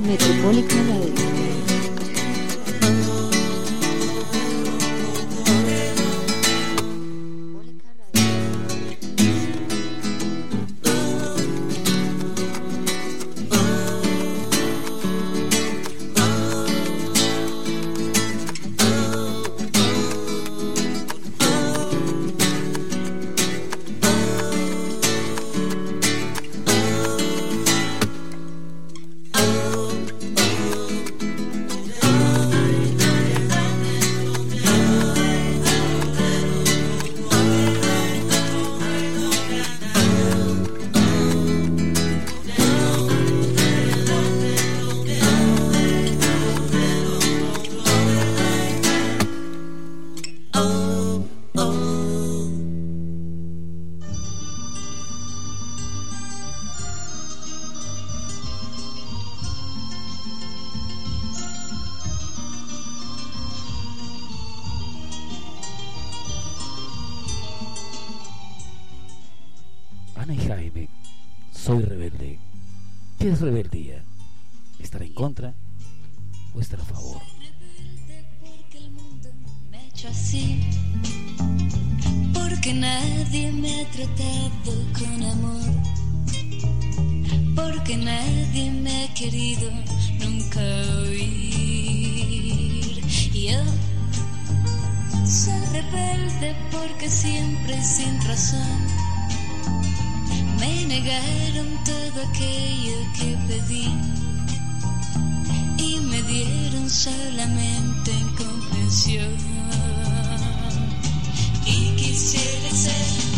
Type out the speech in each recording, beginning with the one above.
Metropolitan Radio. todo aquello que pedí. Y me dieron solamente incomprensión y quisiera ser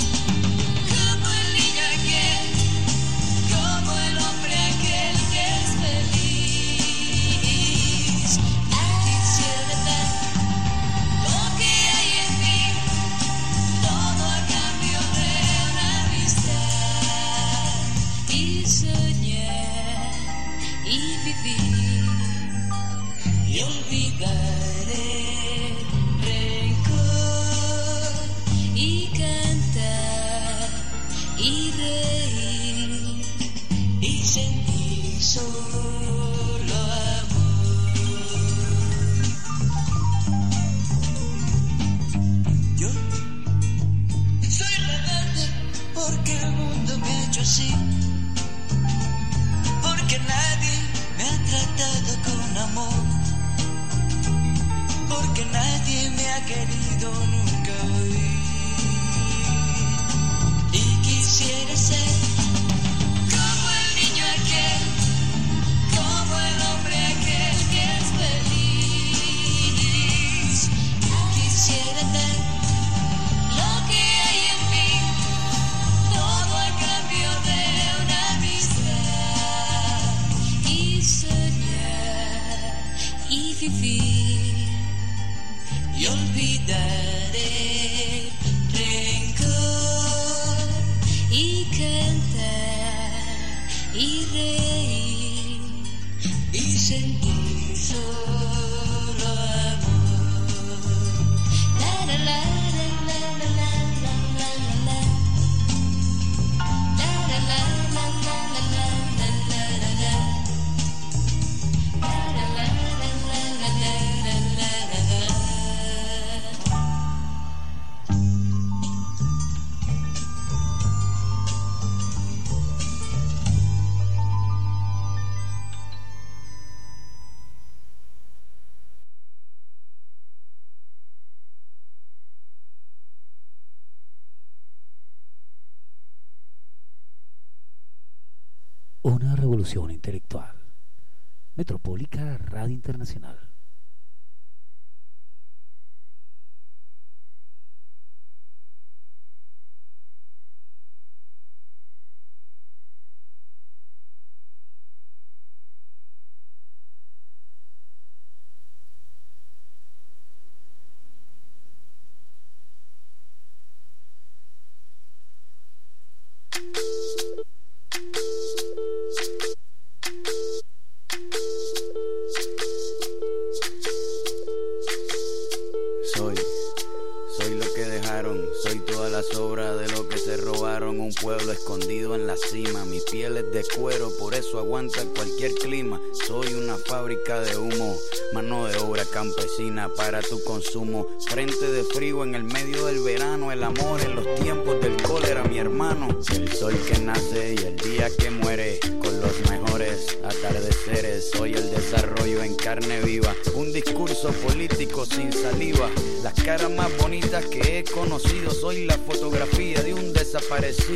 will be nadie me ha querido nunca hoy. Y quisiera ser como el niño aquel, como el hombre aquel que es feliz. Quisiera dar lo que hay en mí, todo a cambio de una amistad. Y soñar y vivir olvidaré rencor y cantar y reír y sentir sol. intelectual. Metropólica Radio Internacional.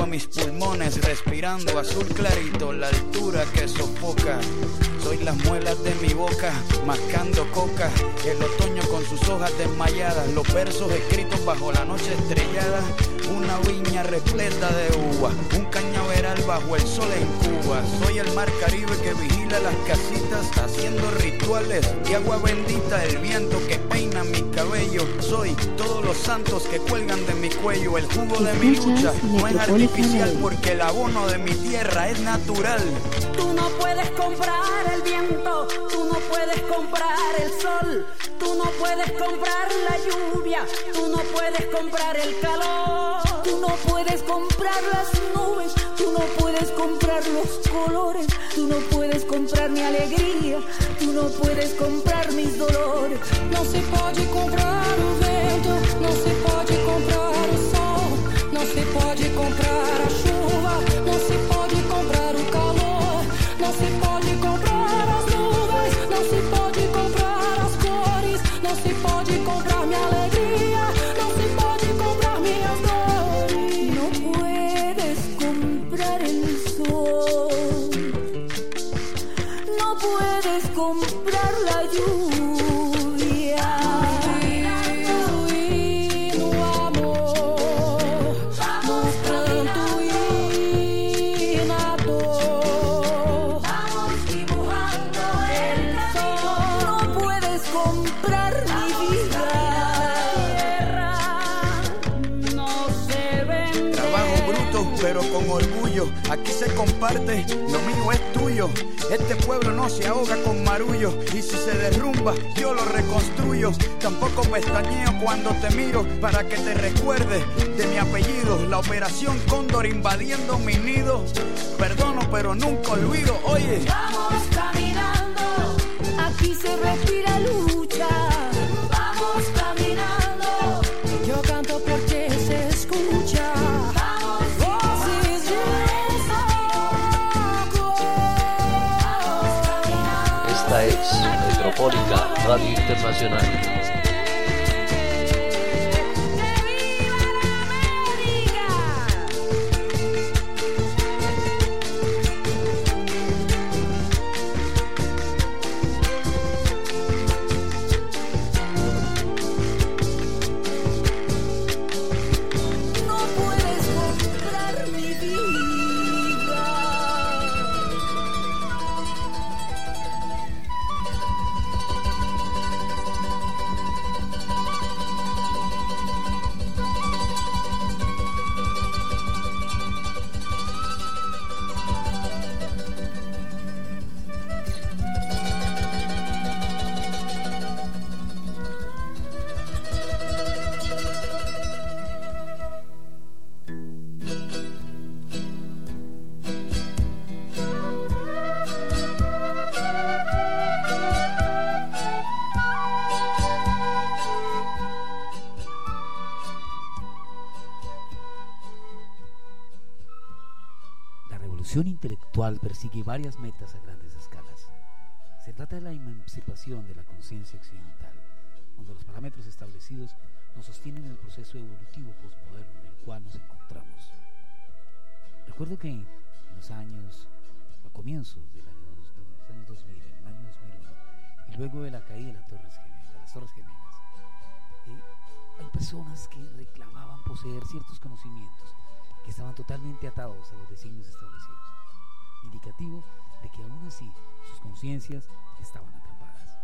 A mis pulmones respirando azul clarito, la altura que sofoca. Soy las muelas de mi boca, mascando coca, el otoño con sus hojas desmayadas, los versos escritos bajo la noche estrellada, una viña repleta de uva, un cañaveral bajo el sol en Cuba. Soy el mar Caribe que vigila las casitas, haciendo rituales y agua bendita, el viento que peina mi cabello. Soy todos los santos que cuelgan de mi cuello, el jugo de mi lucha no es artificial porque el abono de mi tierra es natural. Tú no puedes comprar el viento, tú no puedes comprar el sol, tú no puedes comprar la lluvia, tú no puedes comprar el calor, tú no puedes comprar las nubes, tú no puedes comprar los colores, tú no puedes comprar mi alegría, tú no puedes comprar mis dolores. No se puede comprar o vento, no se puede comprar o sol, no se puede comprar Este pueblo no se ahoga con marullo. Y si se derrumba, yo lo reconstruyo. Tampoco pestañeo cuando te miro para que te recuerdes de mi apellido. La operación Cóndor invadiendo mi nido. Perdono, pero nunca olvido. Oye. Vamos caminando, aquí se respira lucha. Vamos caminando, Esta es Metropólica Radio Internacional. Varias metas a grandes escalas. Se trata de la emancipación de la conciencia occidental, donde los parámetros establecidos nos sostienen el proceso evolutivo postmoderno en el cual nos encontramos. Recuerdo que en los años, a comienzos del año, de los años 2000, en el año 2001, y luego de la caída de, las Torres Gemelas, de las Torres Gemelas, eh, hay personas que reclamaban poseer ciertos conocimientos que estaban totalmente atados a los designios establecidos, indicativo de que aún así sus conciencias estaban atrapadas.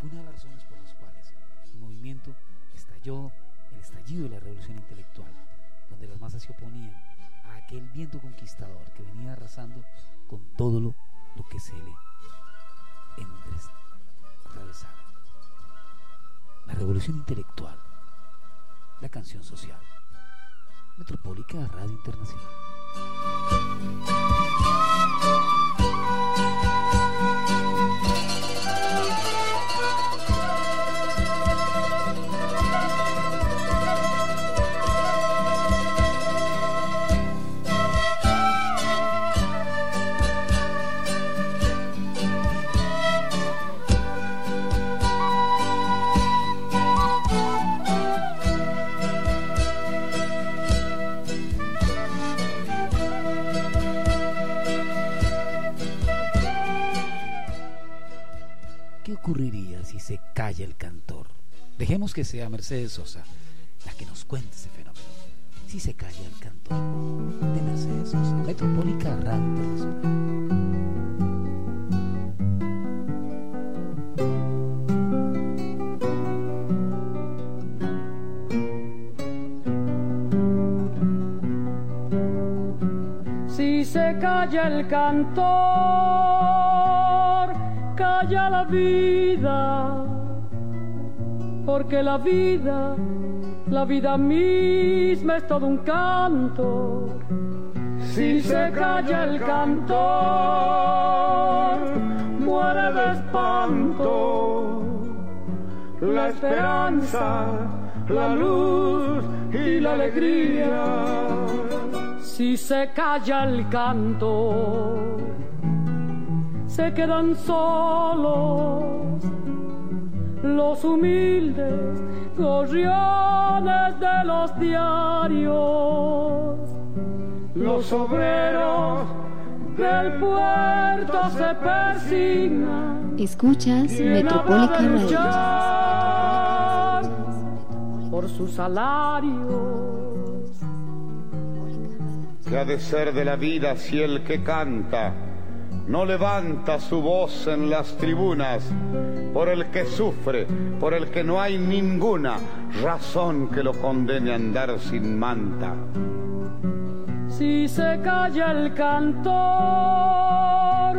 Fue una de las razones por las cuales el movimiento estalló, el estallido de la revolución intelectual, donde las masas se oponían a aquel viento conquistador que venía arrasando con todo lo, lo que se le atravesara. La revolución intelectual, la canción social. Metropólica Radio Internacional. Se calla el cantor? Dejemos que sea Mercedes Sosa la que nos cuente ese fenómeno. Si se calla el cantor de Mercedes Sosa, Metropólica Radio Internacional. Si se calla el cantor, calla la vida, porque la vida, la vida misma es todo un canto. Si se calla el cantor, muere de espanto la esperanza, la luz y la alegría. Si se calla el canto, se quedan solos los humildes gorriones de los diarios. Los obreros del puerto se persignan Escuchas ¿Quién Metropólica habrá de Radio. luchar por sus salarios? que ha de ser de la vida si el que canta no levanta su voz en las tribunas por el que sufre, por el que no hay ninguna razón que lo condene a andar sin manta. Si se calla el cantor,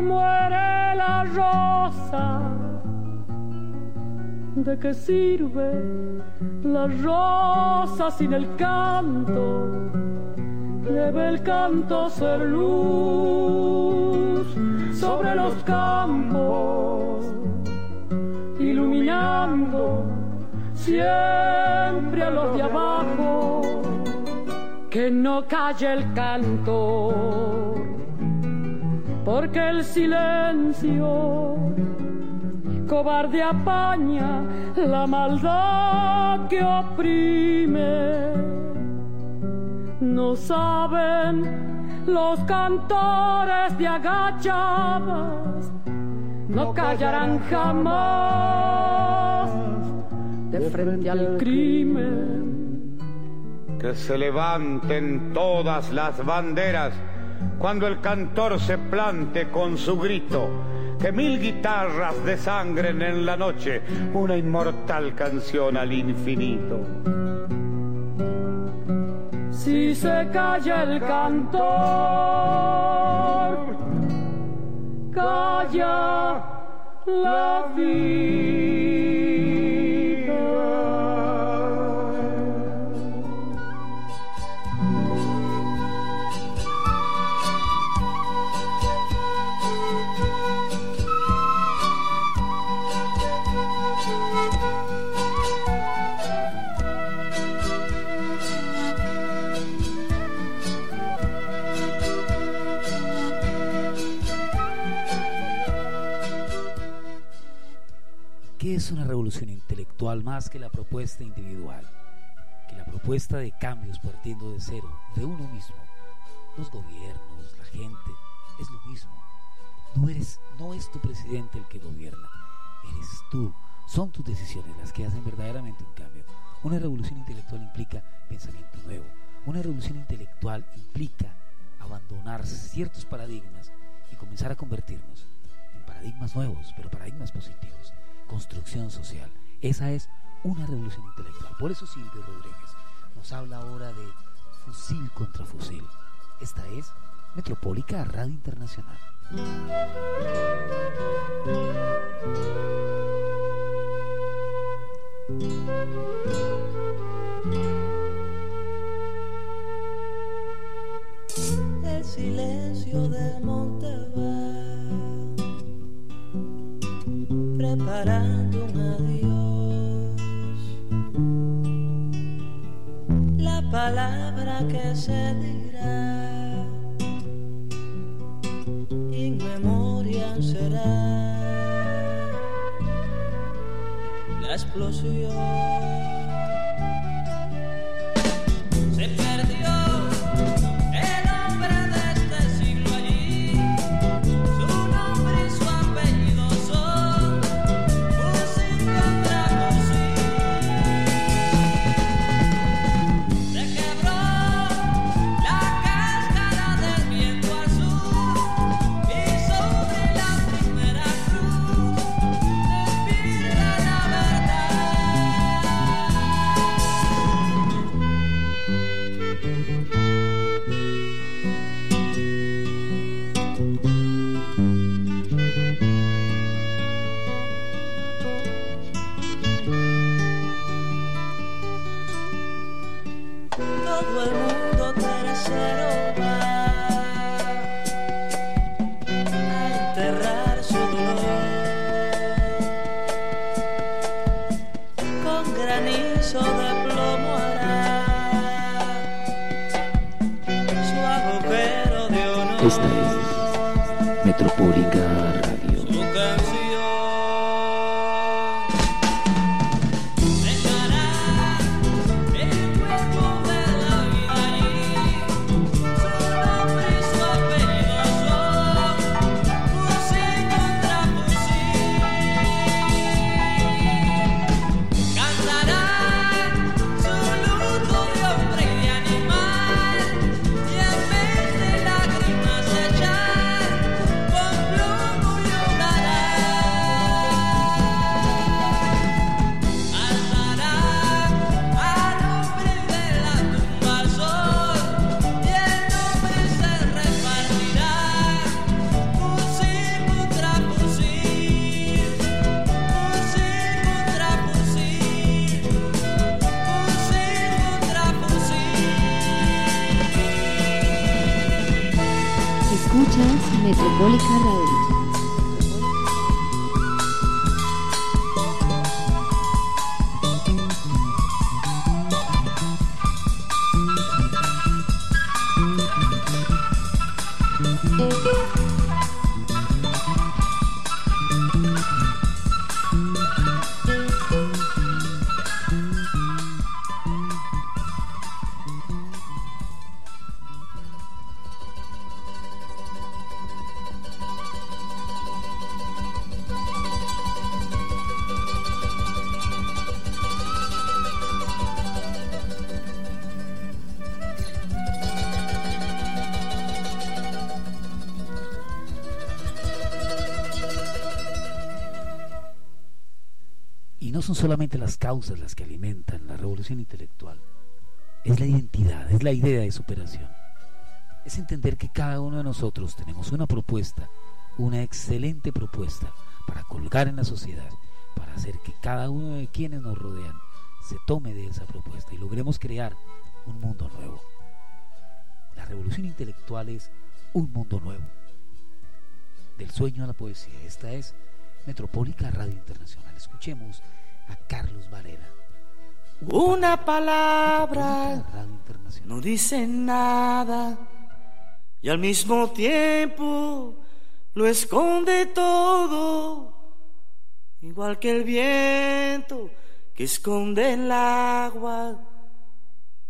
muere la rosa. ¿De qué sirve la rosa sin el canto? Debe el canto ser luz sobre los campos, iluminando siempre a los de abajo que no calle el canto, porque el silencio cobarde apaña la maldad que oprime. No saben los cantores de agachadas, no callarán jamás de frente al crimen. Que se levanten todas las banderas cuando el cantor se plante con su grito. Que mil guitarras desangren en la noche una inmortal canción al infinito. Si se calla el cantor, calla la vida. Intelectual más que la propuesta individual? Que la propuesta de cambios partiendo de cero, de uno mismo. Los gobiernos, la gente, es lo mismo. No eres, no es tu presidente el que gobierna, eres tú. Son tus decisiones las que hacen verdaderamente un cambio. Una revolución intelectual implica pensamiento nuevo. Una revolución intelectual implica abandonar ciertos paradigmas y comenzar a convertirnos en paradigmas nuevos, pero paradigmas positivos. Construcción social. Esa es una revolución intelectual. Por eso Silvio Rodríguez nos habla ahora de fusil contra fusil. Esta es Metropólica Radio Internacional. El silencio del monte va preparando un adiós. Palabra que se dirá in memoria será la explosión. Solamente las causas las que alimentan la revolución intelectual. Es la identidad, es la idea de superación. Es entender que cada uno de nosotros tenemos una propuesta, una excelente propuesta para colgar en la sociedad, para hacer que cada uno de quienes nos rodean se tome de esa propuesta y logremos crear un mundo nuevo. La revolución intelectual es un mundo nuevo. Del sueño a la poesía. Esta es Metropólica Radio Internacional. Escuchemos a Carlos Varela. Una palabra no dice nada y al mismo tiempo lo esconde todo igual que el viento que esconde el agua,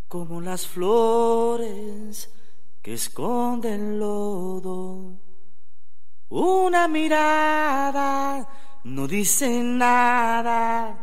como las flores que esconden el lodo. Una mirada no dice nada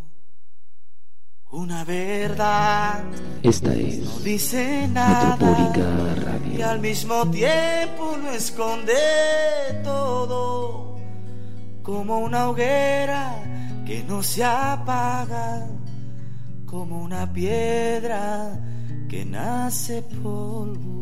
Una verdad Esta no es dice nada Metropólica y Radio. al mismo tiempo lo esconde todo como una hoguera que no se apaga como una piedra que nace polvo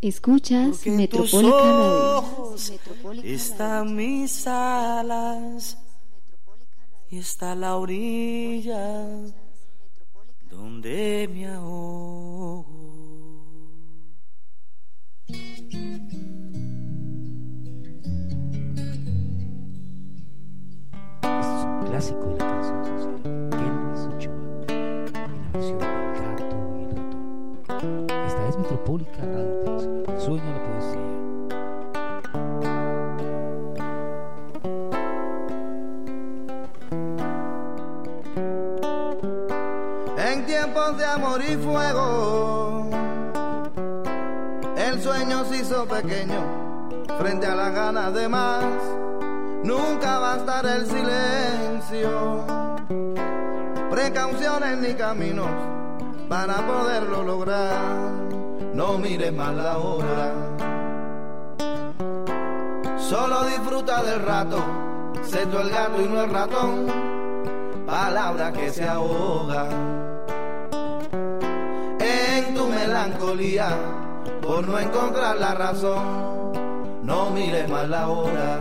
Escuchas Porque Metropólica Radio. ojos están mis alas y está la orilla donde me ahogo. Es un clásico de la es Metropólica Radio. Sueña la poesía. En tiempos de amor y fuego, el sueño se hizo pequeño frente a las ganas de más. Nunca va a estar el silencio, precauciones ni caminos para poderlo lograr. No mires más la hora, solo disfruta del rato. Sé tú el gato y no el ratón, palabra que se ahoga en tu melancolía por no encontrar la razón. No mires más la hora,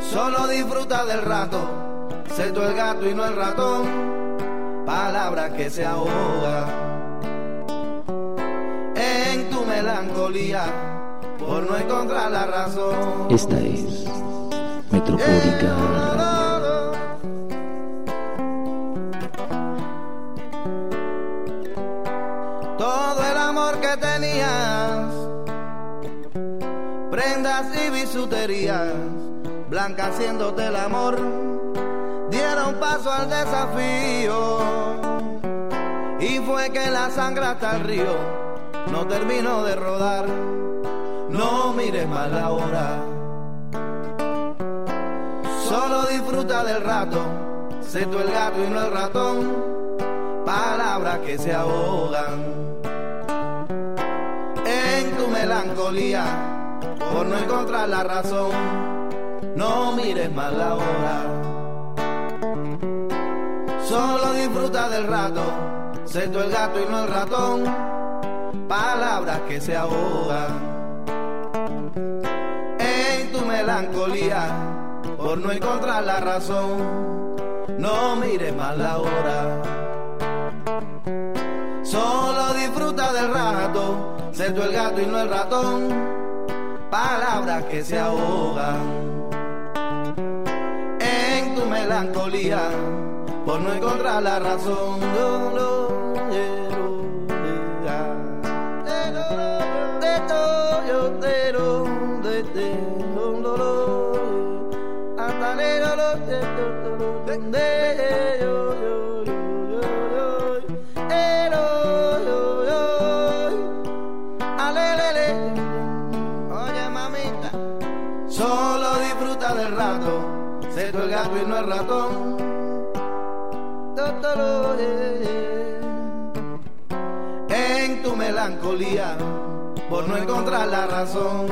solo disfruta del rato. Sé tú el gato y no el ratón, palabra que se ahoga melancolía por no encontrar la razón. Esta es Metropólica todo el amor que tenías, prendas y bisuterías, blanca haciéndote el amor, dieron paso al desafío. Y fue que la sangre hasta el río no terminó de rodar, no mires más la hora. Solo disfruta del rato, sé tú el gato y no el ratón, palabras que se ahogan. En tu melancolía por no encontrar la razón. No mires más la hora, solo disfruta del rato, sé tú el gato y no el ratón, palabras que se ahogan en tu melancolía por no encontrar la razón. No mires más la hora. Solo disfruta del rato, sé tú el gato y no el ratón, palabras que se ahogan en tu melancolía por no encontrar la razón. No, solo disfruta del rato. Sé el gato y no el ratón. En tu melancolía, por no encontrar la razón.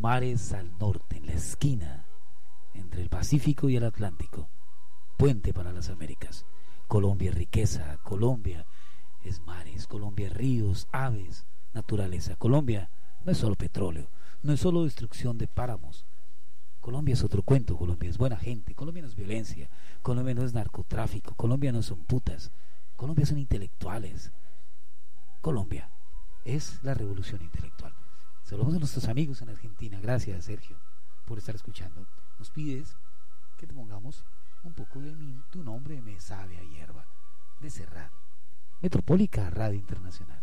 Mares al norte, en la esquina entre el Pacífico y el Atlántico, puente para las Américas. Colombia es riqueza, Colombia es mares, Colombia es ríos, aves, naturaleza. Colombia no es solo petróleo, no es solo destrucción de páramos. Colombia es otro cuento, Colombia es buena gente, Colombia no es violencia, Colombia no es narcotráfico, Colombia no son putas, Colombia son intelectuales. Colombia es la revolución intelectual. Saludos a nuestros amigos en Argentina. Gracias, Sergio, por estar escuchando. Nos pides que te pongamos un poco de mi, tu nombre me sabe a hierba, de Serrat. Metropólica Radio Internacional.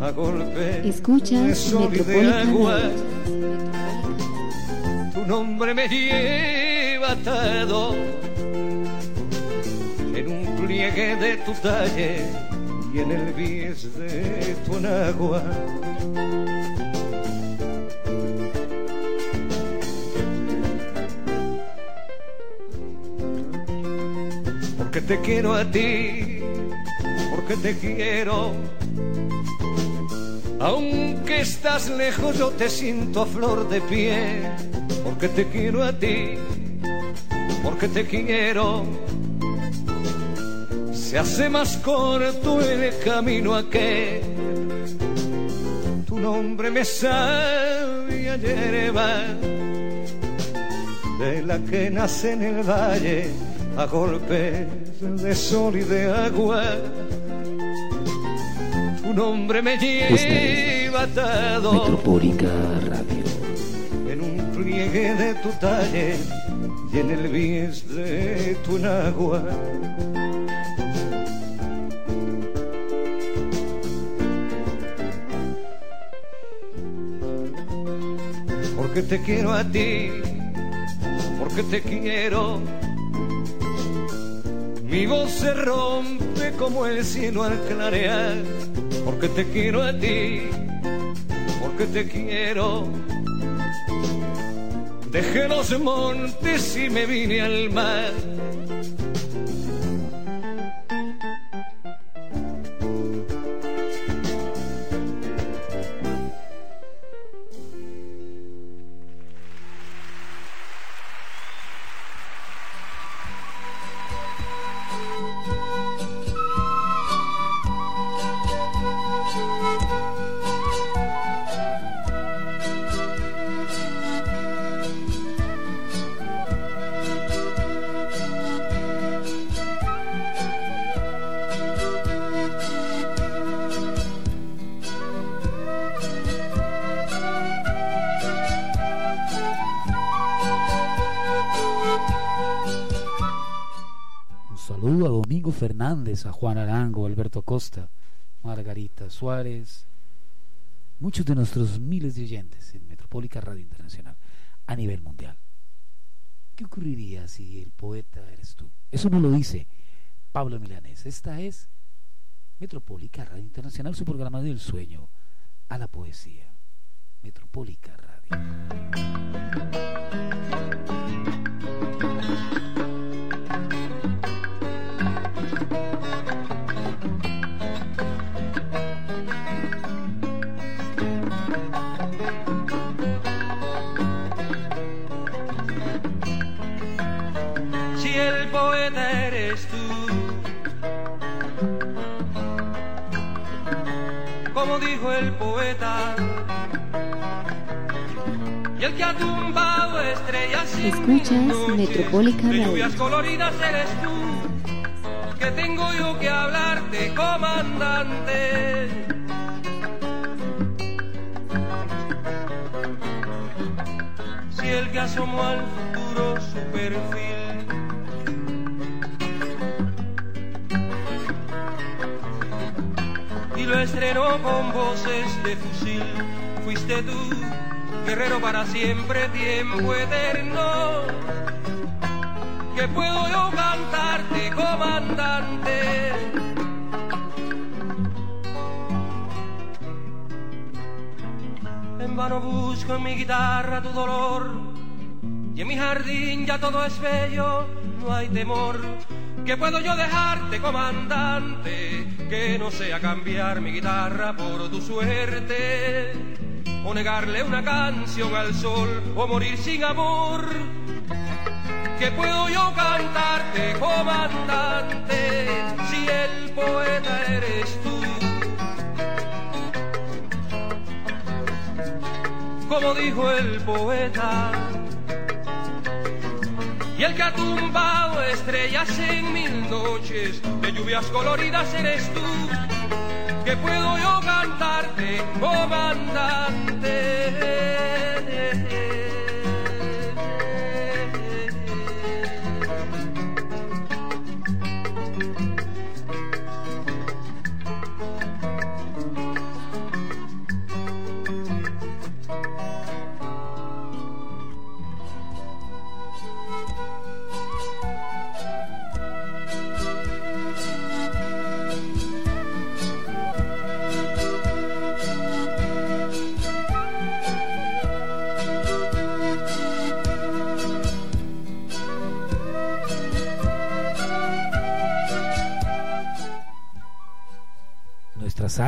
a golpe Escuchas de sol y de agua. Tu nombre me lleva atado en un pliegue de tu talle y en el bies de tu enagua. Porque te quiero a ti, porque te quiero. Aunque estás lejos yo te siento a flor de piel, porque te quiero a ti, porque te quiero. Se hace más corto el camino aquel, tu nombre me sabe a hierba, de la que nace en el valle a golpes de sol y de agua nombre me lleva atado Metropólica Radio. en un pliegue de tu talle y en el bies de tu enagua. Porque te quiero a ti, porque te quiero. Mi voz se rompe como el cielo al clarear, porque te quiero a ti, porque te quiero. Dejé los montes y me vine al mar. Diego Fernández, a Juan Arango, Alberto Costa, Margarita Suárez, muchos de nuestros miles de oyentes en Metropólica Radio Internacional a nivel mundial. ¿Qué ocurriría si el poeta eres tú? Eso no lo dice Pablo Milanés. Esta es Metropólica Radio Internacional, su programa del sueño a la poesía. Metropólica Radio. El poeta, y el que ha tumbado estrellas sin Escuchas Metropólica de lluvias coloridas eres tú, que tengo yo que hablarte, comandante. Si el que asomó al estrenó con voces de fusil. Fuiste tú, guerrero para siempre, tiempo eterno. Que puedo yo cantarte, comandante. En vano busco en mi guitarra tu dolor. Y en mi jardín ya todo es bello, no hay temor. Que puedo yo dejarte, comandante, que no sea cambiar mi guitarra por tu suerte, o negarle una canción al sol, o morir sin amor. Que puedo yo cantarte, comandante, si el poeta eres tú. Como dijo el poeta, y el que ha tumbado estrellas en mil noches de lluvias coloridas eres tú, que puedo yo cantarte, comandante.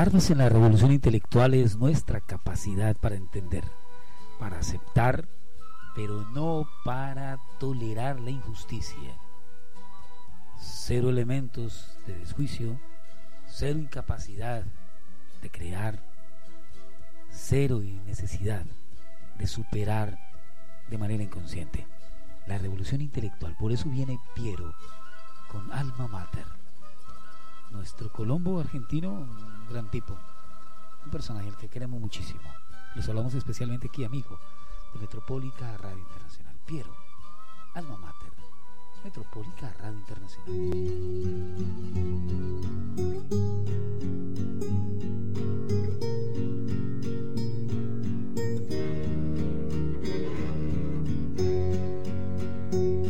En la revolución intelectual es nuestra capacidad para entender, para aceptar, pero no para tolerar la injusticia. Cero elementos de desjuicio, cero incapacidad de crear, cero necesidad de superar de manera inconsciente. La revolución intelectual, por eso viene Piero con Alma Mater nuestro Colombo argentino, un gran tipo, un personaje al que queremos muchísimo. Les hablamos especialmente aquí, amigo, de Metropólica Radio Internacional. Piero, Alma Mater, Metropólica Radio Quiere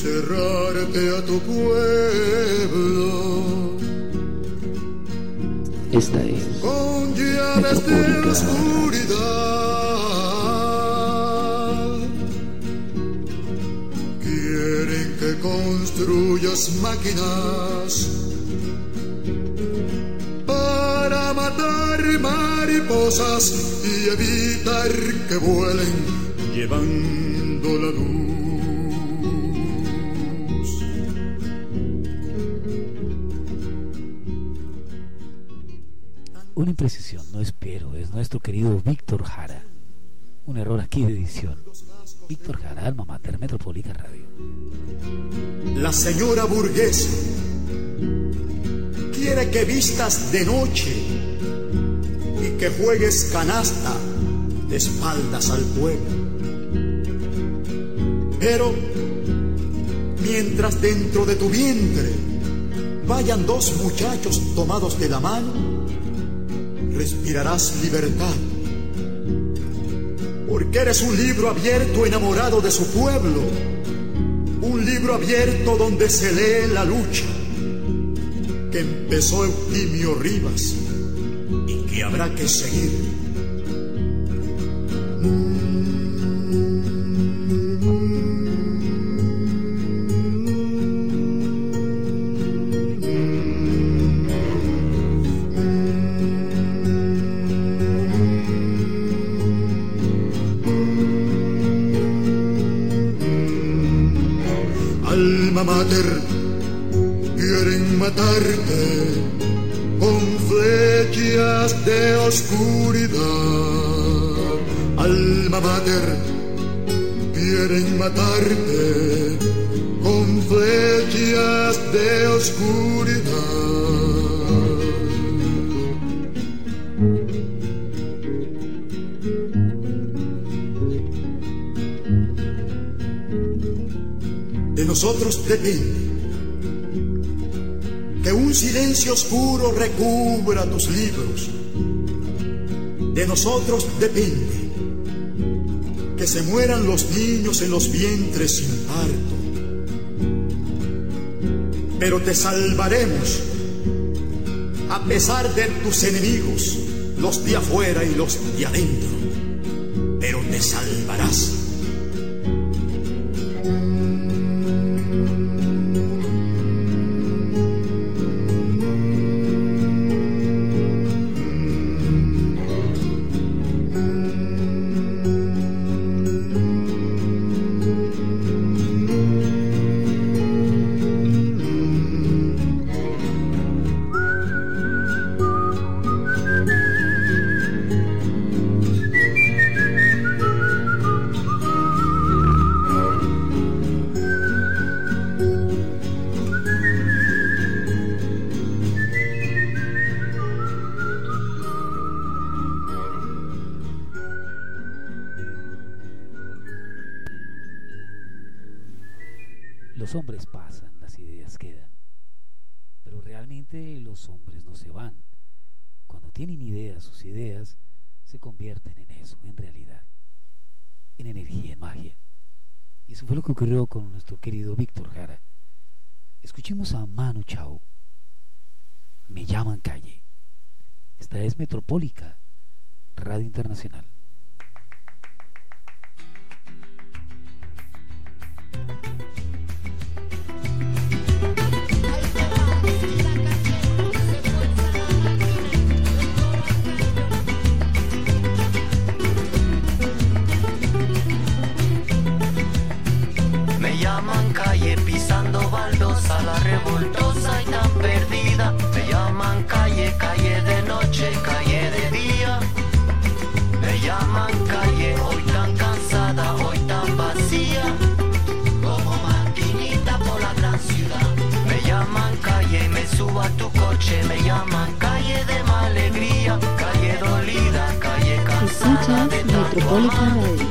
encerrarte a tu pueblo Esta es con llaves de Metropólica oscuridad. Quieren que construyas máquinas para matar mariposas y evitar que vuelen llevando la luz. Una imprecisión, no es Piero, es nuestro querido Víctor Jara. Un error aquí de edición. Víctor Jara, alma mater, Metropolica Radio. La señora burguesa quiere que vistas de noche y que juegues canasta de espaldas al pueblo. Pero mientras dentro de tu vientre vayan dos muchachos tomados de la mano, respirarás libertad. Porque eres un libro abierto enamorado de su pueblo, un libro abierto donde se lee la lucha que empezó Eutimio Rivas y que habrá que seguir. Oscuridad. Alma mater, quieren matarte con flechas de oscuridad. De nosotros depende que un silencio oscuro recubra tus libros. De nosotros depende que se mueran los niños en los vientres sin parto. Pero te salvaremos a pesar de tus enemigos, los de afuera y los de adentro. Pero te salvarás. Tanto Metropólica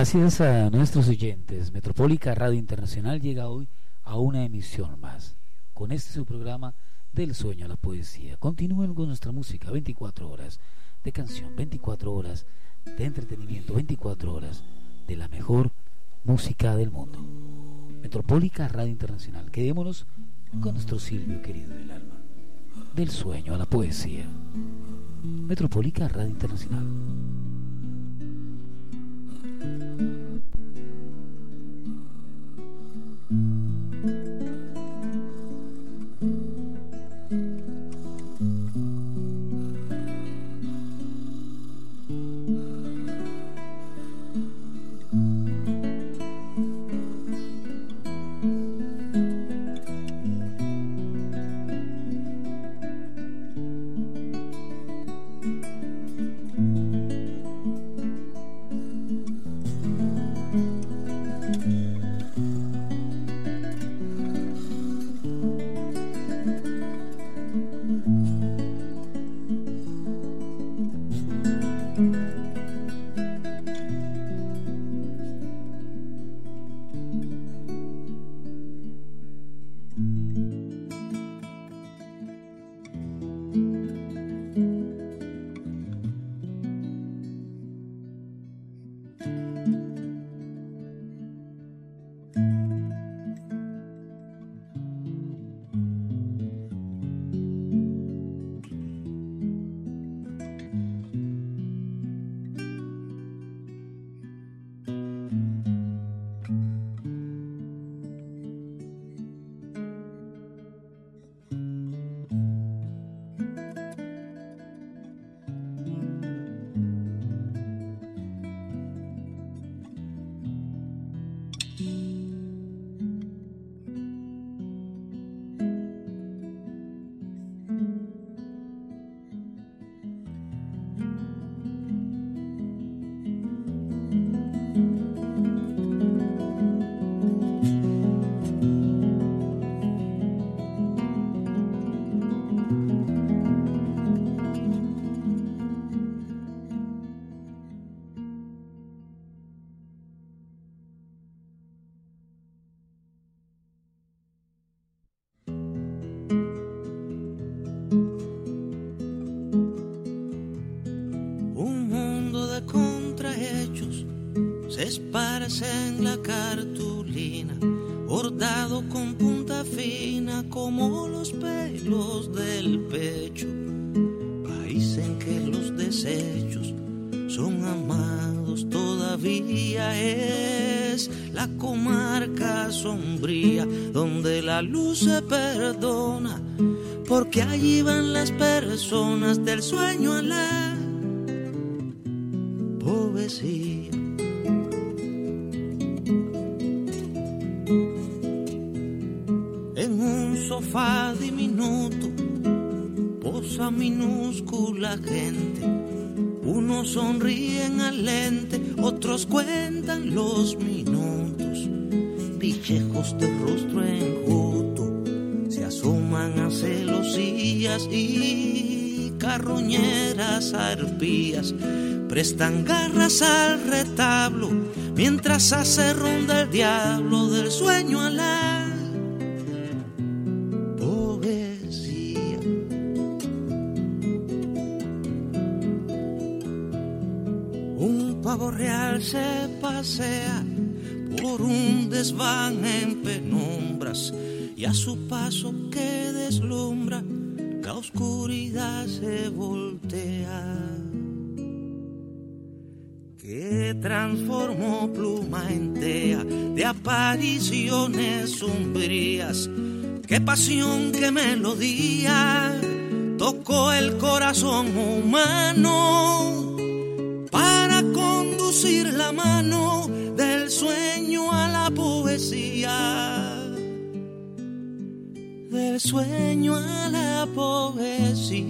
Gracias a nuestros oyentes, Metropólica Radio Internacional llega hoy a una emisión más. Con este su programa del sueño a la poesía. Continúen con nuestra música 24 horas de canción, 24 horas de entretenimiento, 24 horas de la mejor música del mundo. Metropólica Radio Internacional. Quedémonos con nuestro Silvio querido del alma. Del sueño a la poesía. Metropólica Radio Internacional. En la cartulina, bordado con punta fina como los pelos del pecho. País en que los desechos son amados todavía es la comarca sombría donde la luz se perdona porque allí van las personas del sueño a la. Sofá diminuto posa minúscula gente. Unos sonríen al lente, otros cuentan los minutos. Pichejos de rostro enjuto se asoman a celosías y carroñeras arpías prestan garras al retablo mientras hace ronda el diablo del sueño a la se pasea por un desván en penumbras y a su paso que deslumbra la oscuridad se voltea que transformó pluma en tea de apariciones sombrías. Qué pasión, qué melodía tocó el corazón humano la mano del sueño a la poesía. Del sueño a la poesía.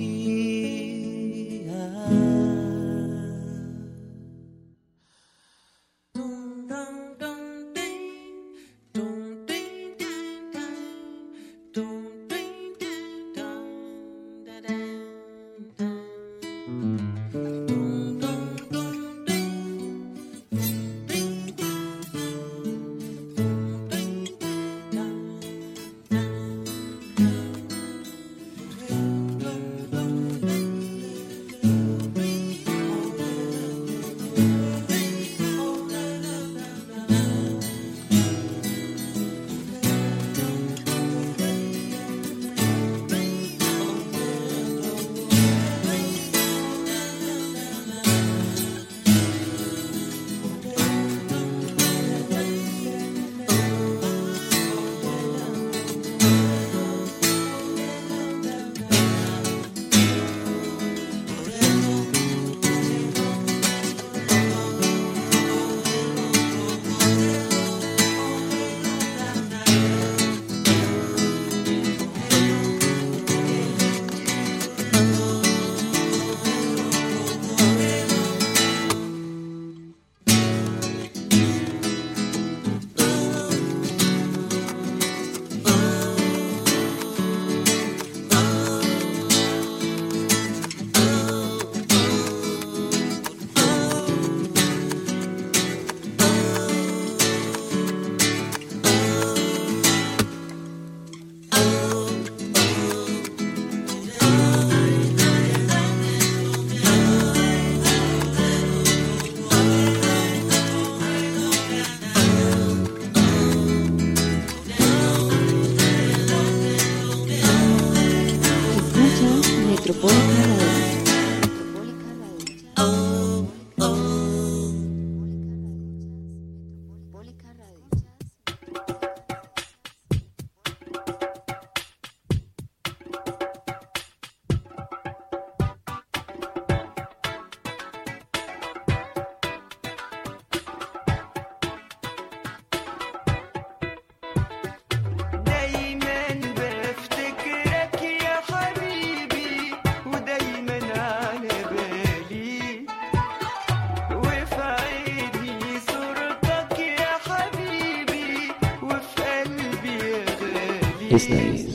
slaves.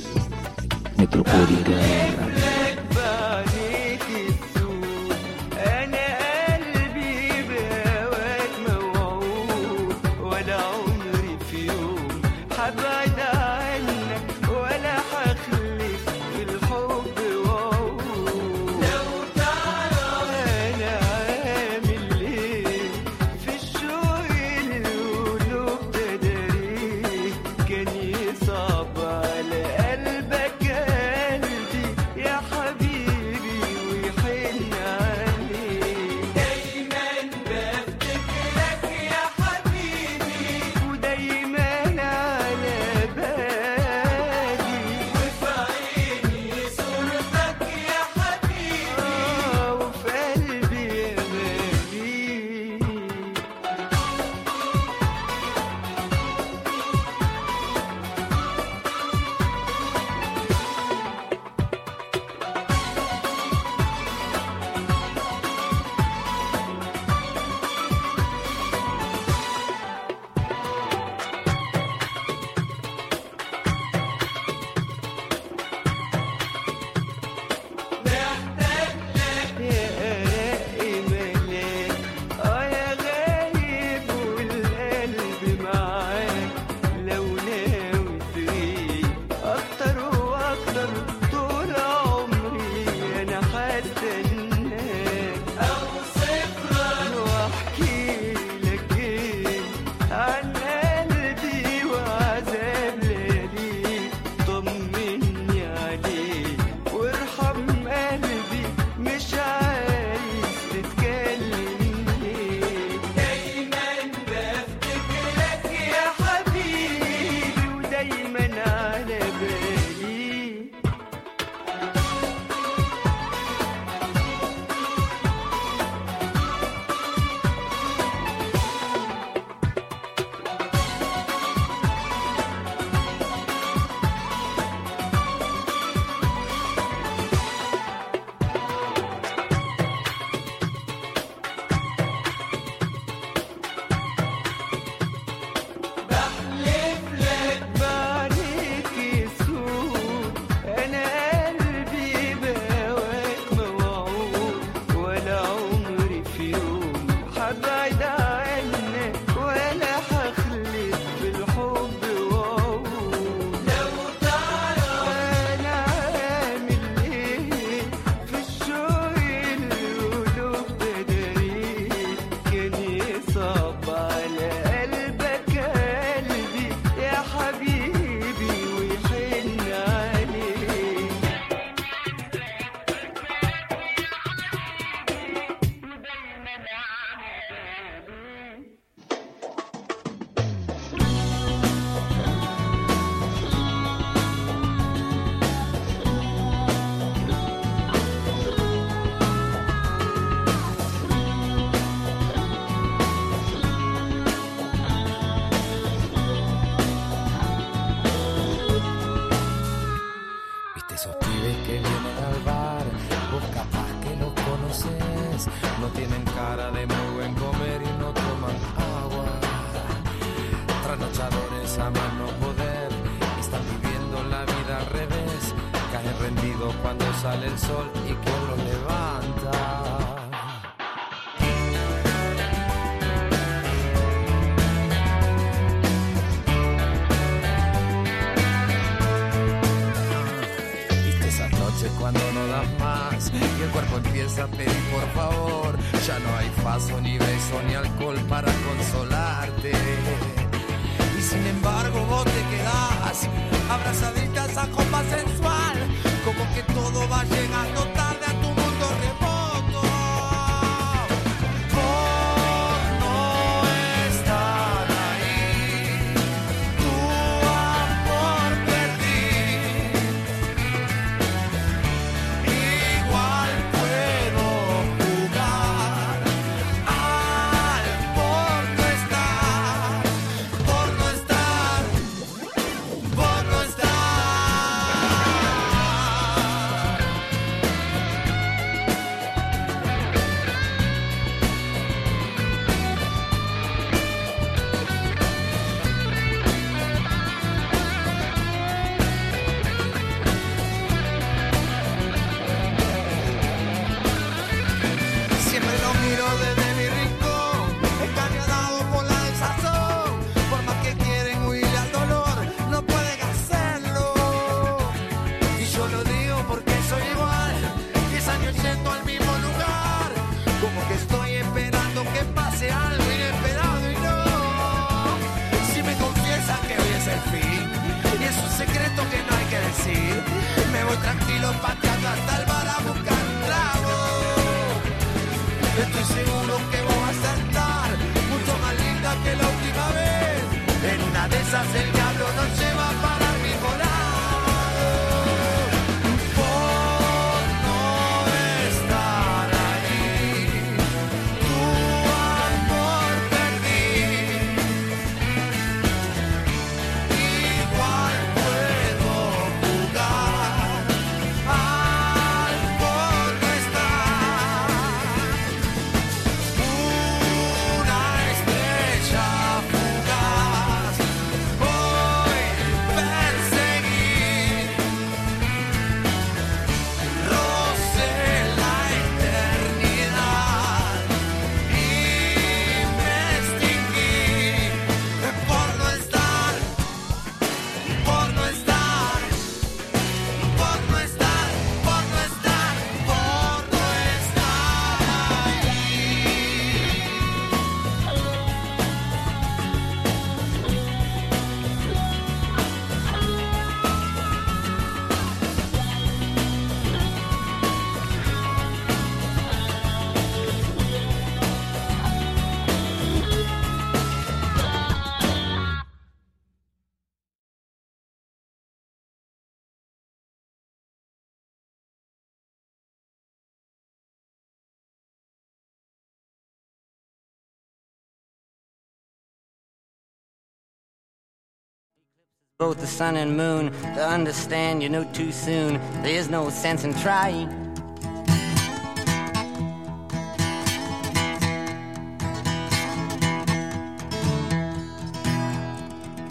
Both the sun and moon. To understand, you know too soon. There is no sense in trying.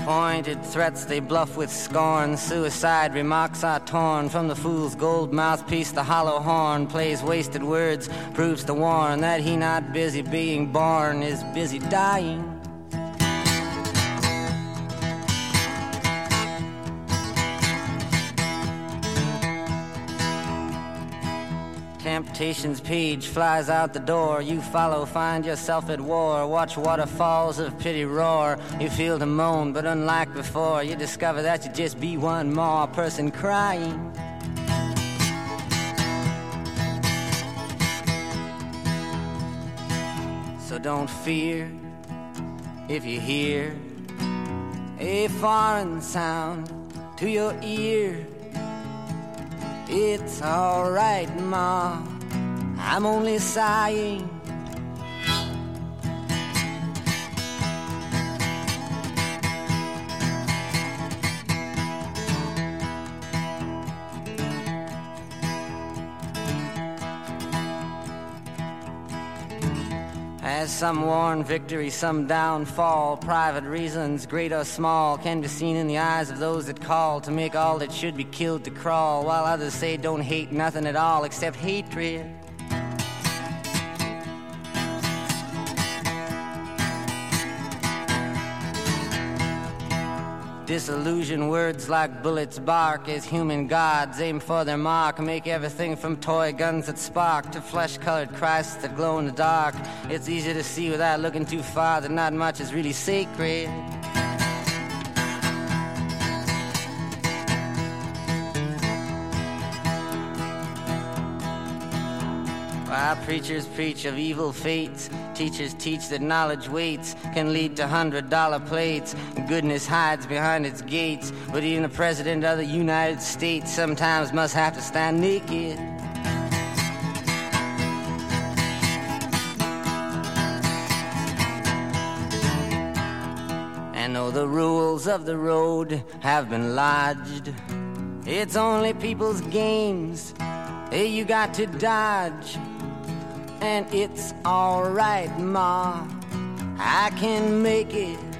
Pointed threats they bluff with scorn. Suicide remarks are torn from the fool's gold mouthpiece. The hollow horn plays wasted words, proves to warn that he not busy being born is busy dying. Temptation's page flies out the door. You follow, find yourself at war. Watch waterfalls of pity roar. You feel the moan, but unlike before, you discover that you just be one more person crying. So don't fear if you hear a foreign sound to your ear. It's alright, Ma. I'm only sighing. As some worn victory, some downfall, private reasons, great or small, can be seen in the eyes of those that call to make all that should be killed to crawl, while others say don't hate nothing at all except hatred. Disillusion words like bullets bark as human gods aim for their mark. Make everything from toy guns that spark to flesh colored Christs that glow in the dark. It's easy to see without looking too far that not much is really sacred. While preachers preach of evil fates, teachers teach that knowledge waits can lead to hundred dollar plates. Goodness hides behind its gates, but even the president of the United States sometimes must have to stand naked. And though the rules of the road have been lodged, it's only people's games. Hey, you got to dodge and it's alright, Ma. I can make it